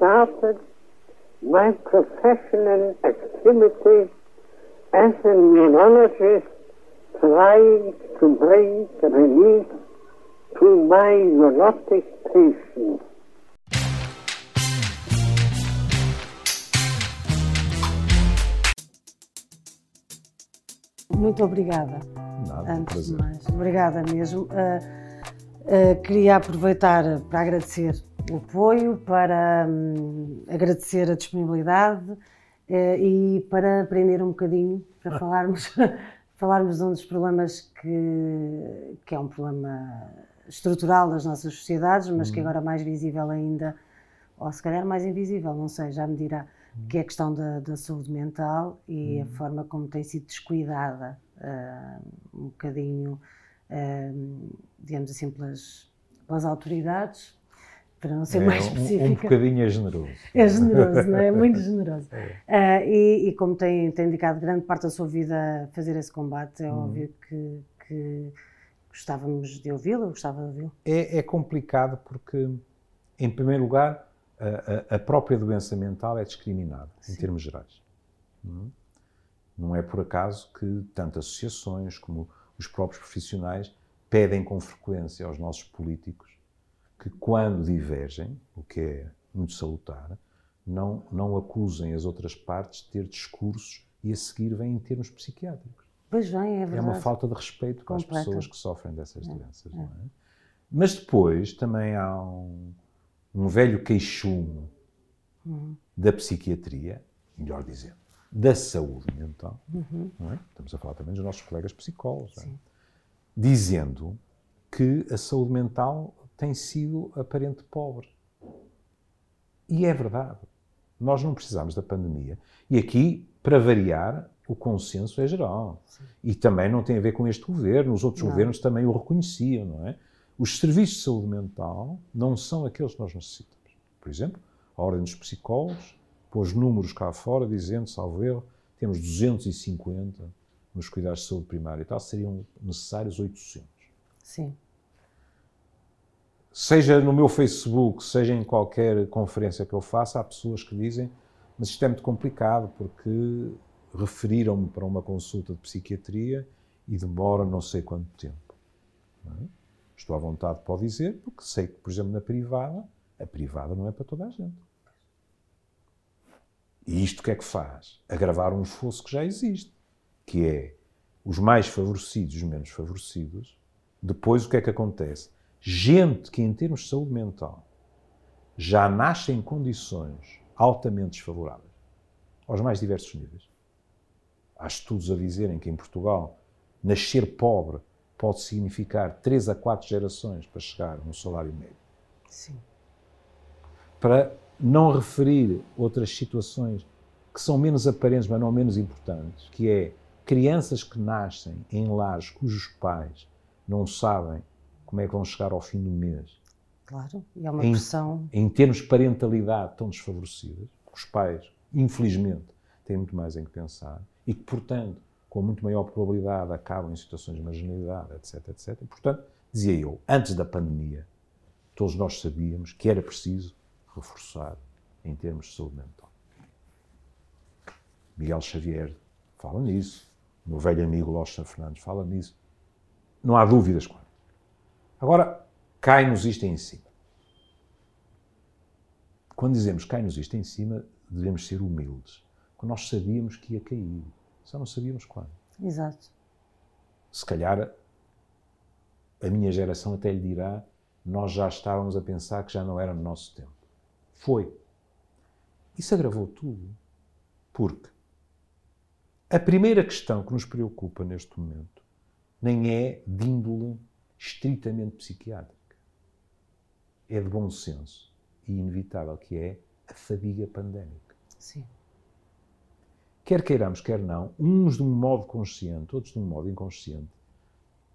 started my professional activity as a neurologist trying to bring relief to my neurotic patients. Muito obrigada. Nada, Antes de mais, obrigada mesmo. Uh, uh, queria aproveitar para agradecer o apoio, para hum, agradecer a disponibilidade uh, e para aprender um bocadinho, para falarmos, falarmos de um dos problemas que, que é um problema estrutural das nossas sociedades, mas que agora é mais visível ainda, ou se calhar mais invisível, não sei, já me dirá, que é a questão da, da saúde mental e a forma como tem sido descuidada uh, um bocadinho, uh, digamos assim, pelas, pelas autoridades, para não ser É, mais um- específica. Um, bocadinho é generoso. É generoso, não é? Muito generoso. Ah, e, e como tem, tem dedicado grande parte da sua vida a fazer esse combate, é óbvio que, que gostávamos de ouvi-lo, gostava de ouvi-lo. É, é complicado porque, em primeiro lugar, a, a- própria doença mental é discriminada, em termos gerais. É? Não é por acaso que tanto associações como os próprios profissionais pedem com frequência aos nossos políticos que, quando divergem, o que é muito salutar, não, não acusem as outras partes de ter discursos e a seguir vêm em termos psiquiátricos. Pois bem, é É verdade. uma falta de respeito com as pessoas que sofrem dessas doenças. Não é? Mas depois também há um, um velho queixume Uhum. da psiquiatria, melhor dizendo, da saúde mental. Uhum. não é? Estamos a falar também dos nossos colegas psicólogos, é? dizendo que a saúde mental tem sido aparente pobre. E é verdade. Nós não precisamos da pandemia. E aqui, para variar, o consenso é geral. E também não tem a ver com este governo, os outros Não. governos também o reconheciam, não é? Os serviços de saúde mental não são aqueles que nós necessitamos. Por exemplo, a Ordem dos Psicólogos pôs números cá fora dizendo, salvo erro, temos 250 nos cuidados de saúde primária e tal, seriam necessários 800 Sim. Seja no meu Facebook, seja em qualquer conferência que eu faça, há pessoas que dizem mas isto é muito complicado porque referiram-me para uma consulta de psiquiatria e demora não sei quanto tempo. é? Estou à vontade para dizer, porque sei que, por exemplo, na privada, a privada não é para toda a gente. E isto o que é que faz? Agravar um fosso que já existe, que é os mais favorecidos e os menos favorecidos. Depois o que é que acontece? Gente que, em termos de saúde mental, já nasce em condições altamente desfavoráveis, aos mais diversos níveis. Há estudos a dizerem que em Portugal nascer pobre pode significar três a quatro gerações para chegar a um salário médio Sim. para não referir outras situações que são menos aparentes, mas não menos importantes, que é crianças que nascem em lares cujos pais não sabem como é que vão chegar ao fim do mês, Claro. E é uma Em- pressão. em termos de parentalidade tão desfavorecidas, os pais, infelizmente, têm muito mais em que pensar e que, portanto, com muito maior probabilidade acabam em situações de marginalidade, etc, etc. E, portanto, dizia eu, antes da pandemia, todos nós sabíamos que era preciso reforçar em termos de saúde mental. Miguel Xavier fala nisso, meu velho amigo Locha Fernandes fala nisso. Não há dúvidas quanto. Agora, cai-nos isto em cima. Quando dizemos cai-nos isto em cima, devemos ser humildes. Quando nós sabíamos que ia cair, só não sabíamos quando. Exato. Se calhar a minha geração até lhe dirá, nós já estávamos a pensar que já não era no nosso tempo. Foi. Isso agravou tudo. Porque a primeira questão que nos preocupa neste momento nem é de índole estritamente psiquiátrica. É de bom senso e inevitável, que é a fadiga pandémica. Sim. Quer queiramos, quer não, uns de um modo consciente, outros de um modo inconsciente,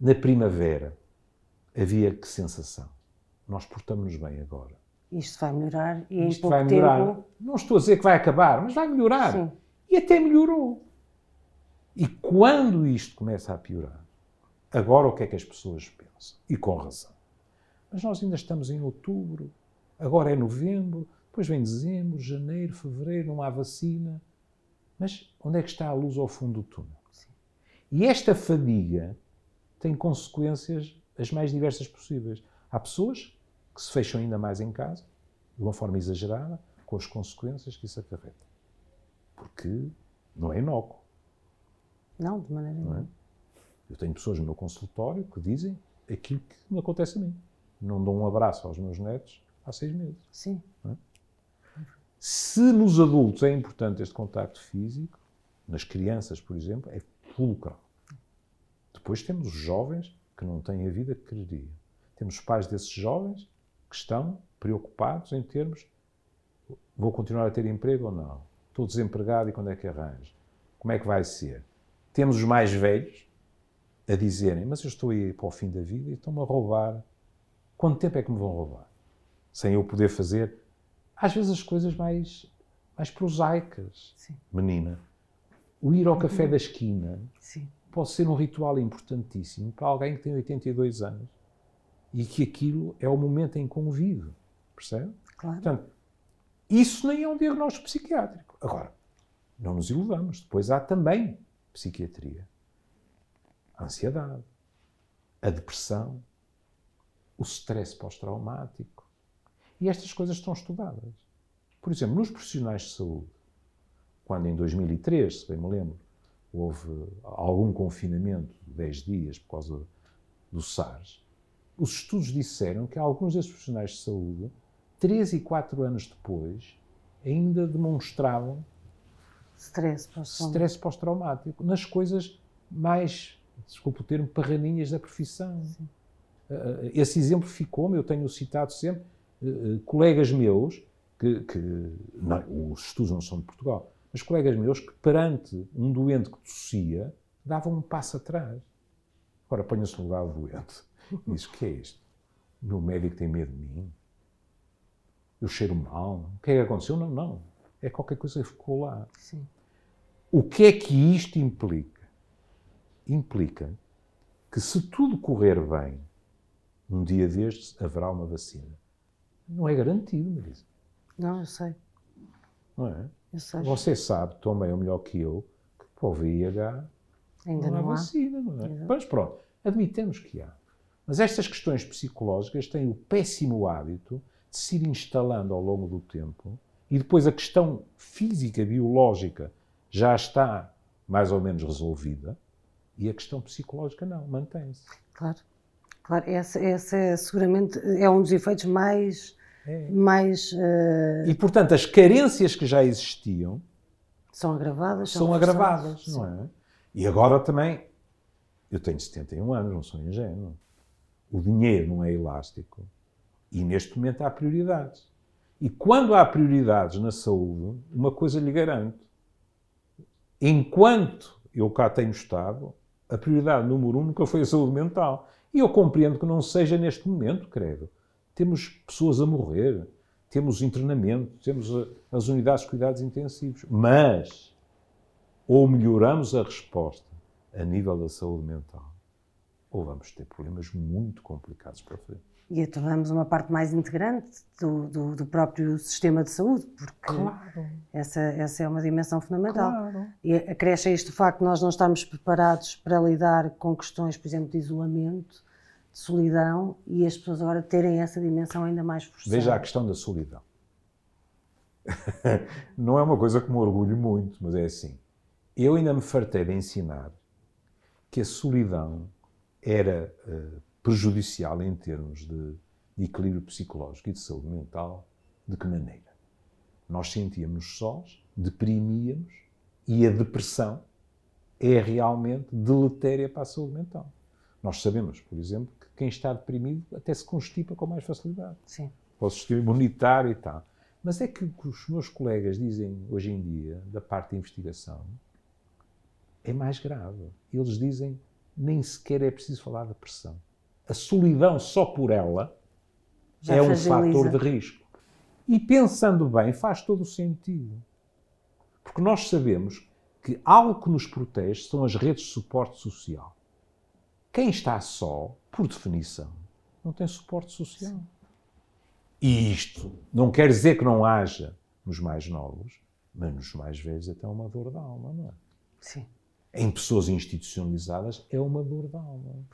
na primavera havia que sensação? Nós portamos-nos bem agora. Isto vai melhorar e em Isto pouco vai melhorar. tempo. Não estou a dizer que vai acabar, mas vai melhorar. Sim. E até melhorou. E quando isto começa a piorar, agora o que é que as pessoas pensam? E com razão. Mas nós ainda estamos em outubro, agora é novembro, Depois vem dezembro, janeiro, fevereiro, não há vacina. Mas onde é que está a luz ao fundo do túnel? Sim. E esta fadiga tem consequências as mais diversas possíveis. Há pessoas que se fecham ainda mais em casa, de uma forma exagerada, com as consequências que isso acarreta. Porque não é inócuo. Não, de maneira é? nenhuma. É? Eu tenho pessoas no meu consultório que dizem aquilo que me acontece a mim. Não dou um abraço aos meus netos há seis meses. Sim. É? Se nos adultos é importante este contacto físico, nas crianças, por exemplo, é fulcral. Depois temos os jovens que não têm a vida que quereriam. Temos os pais desses jovens que estão preocupados em termos vou continuar a ter emprego ou não? Estou desempregado e quando é que arranjo? Como é que vai ser? Temos os mais velhos a dizerem, mas eu estou aí para o fim da vida e estão-me a roubar. Quanto tempo é que me vão roubar? Sem eu poder fazer, às vezes, as coisas mais, mais prosaicas. Sim. Menina, o ir ao café da esquina Sim. pode ser um ritual importantíssimo para alguém que tem 82 anos e que aquilo é o momento em que convive. Percebe? Claro. Portanto, isso nem é um diagnóstico psiquiátrico. Agora, não nos iludamos. Depois há também psiquiatria. A ansiedade, a depressão, o stress pós-traumático. E estas coisas estão estudadas. Por exemplo, nos profissionais de saúde, quando em 2003, se bem me lembro, houve algum confinamento de 10 dias por causa do SARS, os estudos disseram que alguns desses profissionais de saúde três e quatro anos depois, ainda demonstravam stress pós-traumático nas coisas mais, desculpe o termo, parraninhas da profissão. Uh, esse exemplo ficou-me, eu tenho citado sempre, uh, colegas meus, que, que não, os estudos não são de Portugal, mas colegas meus que perante um doente que tossia, davam um passo atrás. Agora ponha-se no lugar do doente. Diz: o que é isto? O meu médico tem medo de mim? eu cheiro mal. O que é que aconteceu? Não, não. É qualquer coisa que ficou lá. Sim. O que é que isto implica? Implica que se tudo correr bem, um dia destes haverá uma vacina. Não é garantido, Marisa. Não, eu sei. Não é? Eu sei. Você sabe também, ou melhor que eu, que para o VIH Ainda não, não há vacina, não é? Mas pronto, admitamos que há. Mas estas questões psicológicas têm o péssimo hábito de se ir instalando ao longo do tempo e depois a questão física, biológica já está mais ou menos resolvida e a questão psicológica não, mantém-se. Claro, claro, essa, essa é, seguramente é um dos efeitos mais... É. mais uh... E, portanto, as carências que já existiam são agravadas. São, são agravadas, não é? E agora também, eu tenho 71 anos, não sou ingênuo. O dinheiro não é elástico. E neste momento há prioridades. E quando há prioridades na saúde, uma coisa lhe garanto: enquanto eu cá tenho estado, a prioridade número um nunca foi a saúde mental. E eu compreendo que não seja neste momento, credo. Temos pessoas a morrer, temos internamento, temos as unidades de cuidados intensivos. Mas, ou melhoramos a resposta a nível da saúde mental, ou vamos ter problemas muito complicados para frente e a tornamos uma parte mais integrante do, do, do, próprio sistema de saúde, porque claro. essa, essa é uma dimensão fundamental. Claro. E acresce a isto o facto de nós não estarmos preparados para lidar com questões, por exemplo, de isolamento, de solidão, e as pessoas agora terem essa dimensão ainda mais forçada. Veja a questão da solidão. não é uma coisa que me orgulho muito, mas é assim. Eu ainda me fartei de ensinar que a solidão era uh, prejudicial em termos de, de equilíbrio psicológico e de saúde mental, de que maneira? Nós sentíamos sós, deprimíamos e a depressão é realmente deletéria para a saúde mental. Nós sabemos, por exemplo, que quem está deprimido até se constipa com mais facilidade. Sim. Para o sistema imunitário e tal. Mas é que o que os meus colegas dizem hoje em dia, da parte da investigação, é mais grave. Eles dizem nem sequer é preciso falar da pressão a solidão só por ela Já é um fator de risco. E pensando bem, faz todo o sentido. Porque nós sabemos que algo que nos protege são as redes de suporte social. Quem está só, por definição, não tem suporte social. E isto não quer dizer que não haja nos mais novos, mas nos mais velhos até uma dor da alma, não é? Sim. Em pessoas institucionalizadas é uma dor da alma.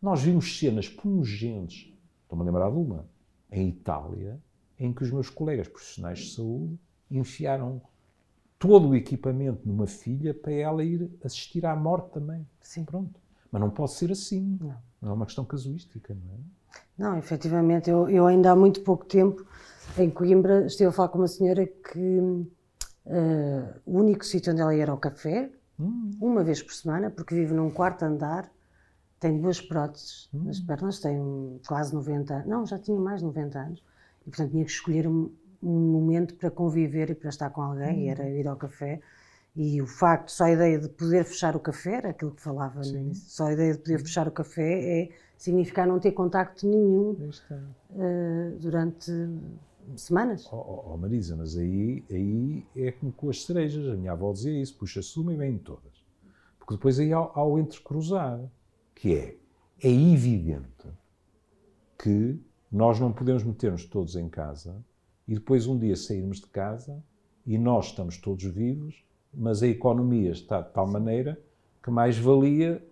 Nós vimos cenas pungentes, estou-me a lembrar de uma, em Itália, em que os meus colegas profissionais de saúde enfiaram todo o equipamento numa filha para ela ir assistir à morte também. Sim. Pronto. Mas não pode ser assim. Não. Não é uma questão casuística, não é? Não, efetivamente, eu, eu ainda há muito pouco tempo, em Coimbra, estive a falar com uma senhora que eh, o único sítio onde ela ia era ao café, uma vez por semana, porque vive num quarto andar, tem duas próteses nas pernas, tem quase 90 anos, não, já tinha mais de 90 anos, e portanto tinha que escolher um, um momento para conviver e para estar com alguém, e era ir ao café. E o facto, só a ideia de poder fechar o café, era aquilo que falava no início, só a ideia de poder fechar o café é significar não ter contacto nenhum eh, durante semanas. Oh, oh, oh, Marisa, mas aí, aí é como com as cerejas. A minha avó dizia isso: puxa-se uma e vêm todas. Porque depois aí há, há o entrecruzar, que é, é evidente que nós não podemos meter-nos todos em casa e depois um dia sairmos de casa e nós estamos todos vivos, mas a economia está de tal maneira que mais valia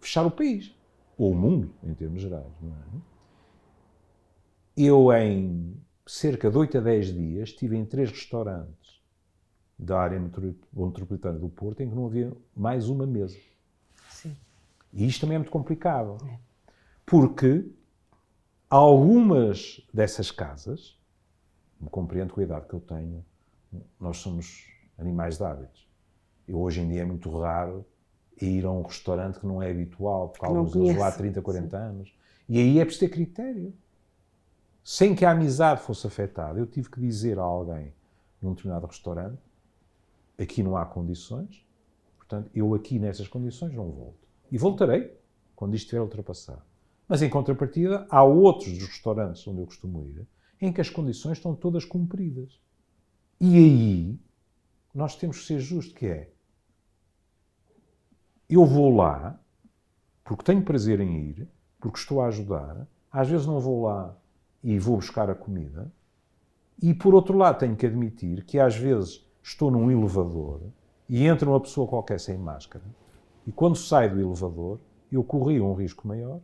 fechar o país. Ou o mundo, em termos gerais, é? Eu, em cerca de 8 a 10 dias, estive em três restaurantes da área metro- metropolitana do Porto em que não havia mais uma mesa. Sim. E isto também é muito complicado. Porque algumas dessas casas, me compreendo com a idade que eu tenho, nós somos animais de hábitos. Eu hoje em dia é muito raro ir a um restaurante que não é habitual, porque alguns deles lá há conhece, 30, 40 anos. E aí é preciso ter critério. Sem que a amizade fosse afetada, eu tive que dizer a alguém num determinado restaurante: aqui não há condições, portanto, eu aqui nessas condições não volto. E voltarei quando isto estiver ultrapassado. Mas em contrapartida, há outros dos restaurantes onde eu costumo ir em que as condições estão todas cumpridas. E aí nós temos que ser justos, que é eu vou lá porque tenho prazer em ir, porque estou a ajudar, às vezes não vou lá e vou buscar a comida, e por outro lado tenho que admitir que às vezes estou num elevador e entra uma pessoa qualquer sem máscara, e quando sai do elevador eu corri um risco maior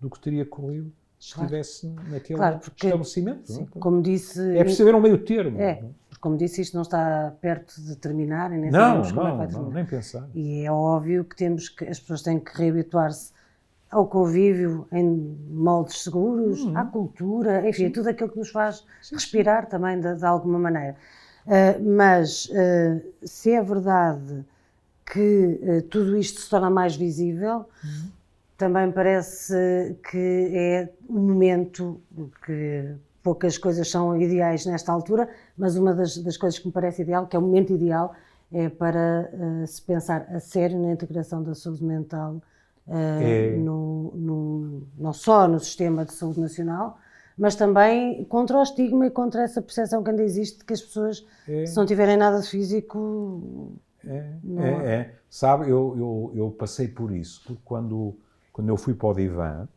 do que teria corrido se Claro. estivesse naquele Claro, porque- estabelecimento. não Sim, é? como disse, É preciso haver um meio termo. É, porque como disse, isto não está perto de terminar e nem Não, sabemos como é que não, vai não, terminar. nem pensar. E é óbvio que temos que as pessoas têm que reabituar-se ao convívio em moldes seguros, Uhum. à cultura, enfim, tudo aquilo que nos faz respirar também de, de alguma maneira. Ah, mas ah, se é verdade que ah, tudo isto se torna mais visível, também parece que é um momento que poucas coisas são ideais nesta altura, mas uma das, das coisas que me parece ideal, que é o momento ideal, é para eh, se pensar a sério na integração da saúde mental, eh, É. no, no- não só no sistema de saúde nacional, mas também contra o estigma e contra essa percepção que ainda existe de que as pessoas, É. se não tiverem nada de físico, É, é, é. Sabe, eu, eu, eu passei por isso, porque quando, quando eu fui para o divã,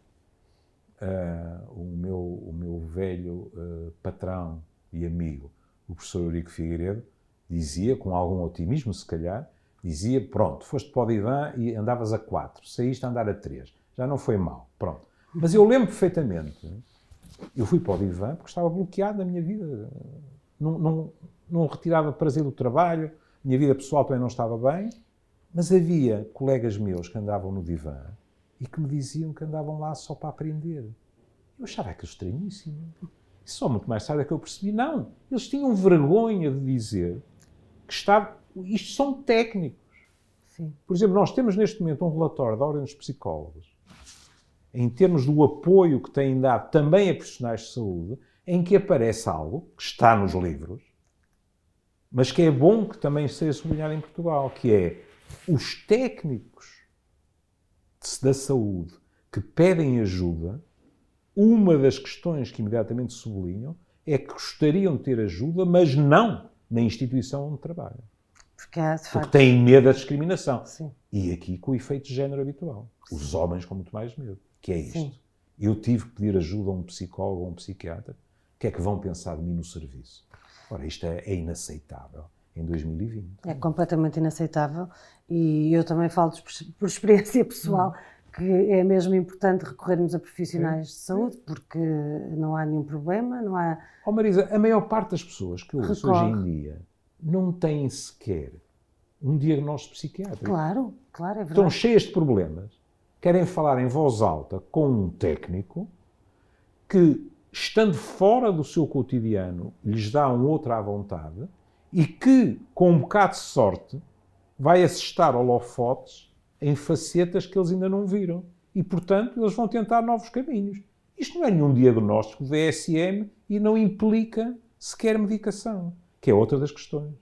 ah, o, meu, o meu velho ah, patrão e amigo, o professor Eurico Figueiredo, dizia, com algum otimismo se calhar, dizia, pronto, foste para o divã e andavas a quatro, saíste a andar a três, já não foi mal, pronto. Mas eu lembro perfeitamente, eu fui para o divã porque estava bloqueado na minha vida, não, não, não retirava prazer do trabalho, minha vida pessoal também não estava bem, mas havia colegas meus que andavam no divã e que me diziam que andavam lá só para aprender. Eu achava aquilo estranhíssimo. E só muito mais tarde é que eu percebi, não, eles tinham vergonha de dizer que estava, isto são técnicos. sim, Por exemplo, nós temos neste momento um relatório da Ordem dos Psicólogos, em termos do apoio que têm dado também a profissionais de saúde, em que aparece algo que está nos livros, mas que é bom que também seja sublinhado em Portugal, que é os técnicos da saúde que pedem ajuda, uma das questões que imediatamente sublinham é que gostariam de ter ajuda, mas não na instituição onde trabalham. porque de Porque têm medo da discriminação. Sim. E aqui com o efeito de género habitual. Os homens com muito mais medo. Que é isto. Sim. Eu tive que pedir ajuda a um psicólogo ou a um psiquiatra que é que vão pensar de mim no serviço? Ora, isto é, é inaceitável em 2020. É completamente inaceitável e eu também falo por experiência pessoal que é mesmo importante recorrermos a profissionais de saúde porque não há nenhum problema, não há... Oh Marisa, a maior parte das pessoas que eu ouço hoje em dia não têm sequer um diagnóstico psiquiátrico. Claro, claro, é verdade. Estão cheias de problemas, querem falar em voz alta com um técnico que, estando fora do seu cotidiano, lhes dá um outro à vontade e que, com um bocado de sorte, vai assistar holofotes em facetas que eles ainda não viram. E, portanto, eles vão tentar novos caminhos. Isto não é nenhum diagnóstico DSM e não implica sequer medicação, que é outra das questões.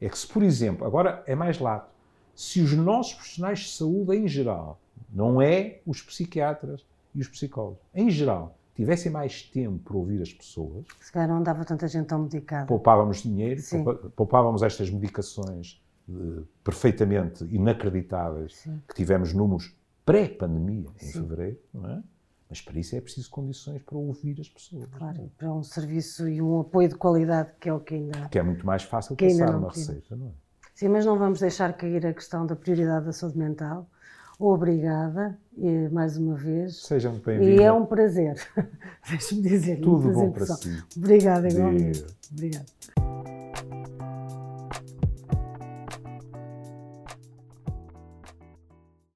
É que se, por exemplo, agora é mais lato, se os nossos profissionais de saúde em geral, não é os psiquiatras e os psicólogos, em geral, tivessem mais tempo para ouvir as pessoas. Se calhar não andava tanta gente tão medicada. Poupávamos dinheiro, Sim. poupávamos estas medicações uh, perfeitamente inacreditáveis, Sim. que tivemos números pré-pandemia, em Sim. fevereiro, não é? Mas para isso é preciso condições para ouvir as pessoas. Claro, para um serviço e um apoio de qualidade, que é o que ainda. Que é muito mais fácil que passar uma receita, não é? Sim, mas não vamos deixar cair a questão da prioridade da saúde mental. Obrigada, e, mais uma vez. Seja muito bem-vindo. E é um prazer. Deixe-me dizer. Tudo bom para si. Obrigada, igualmente. Obrigada.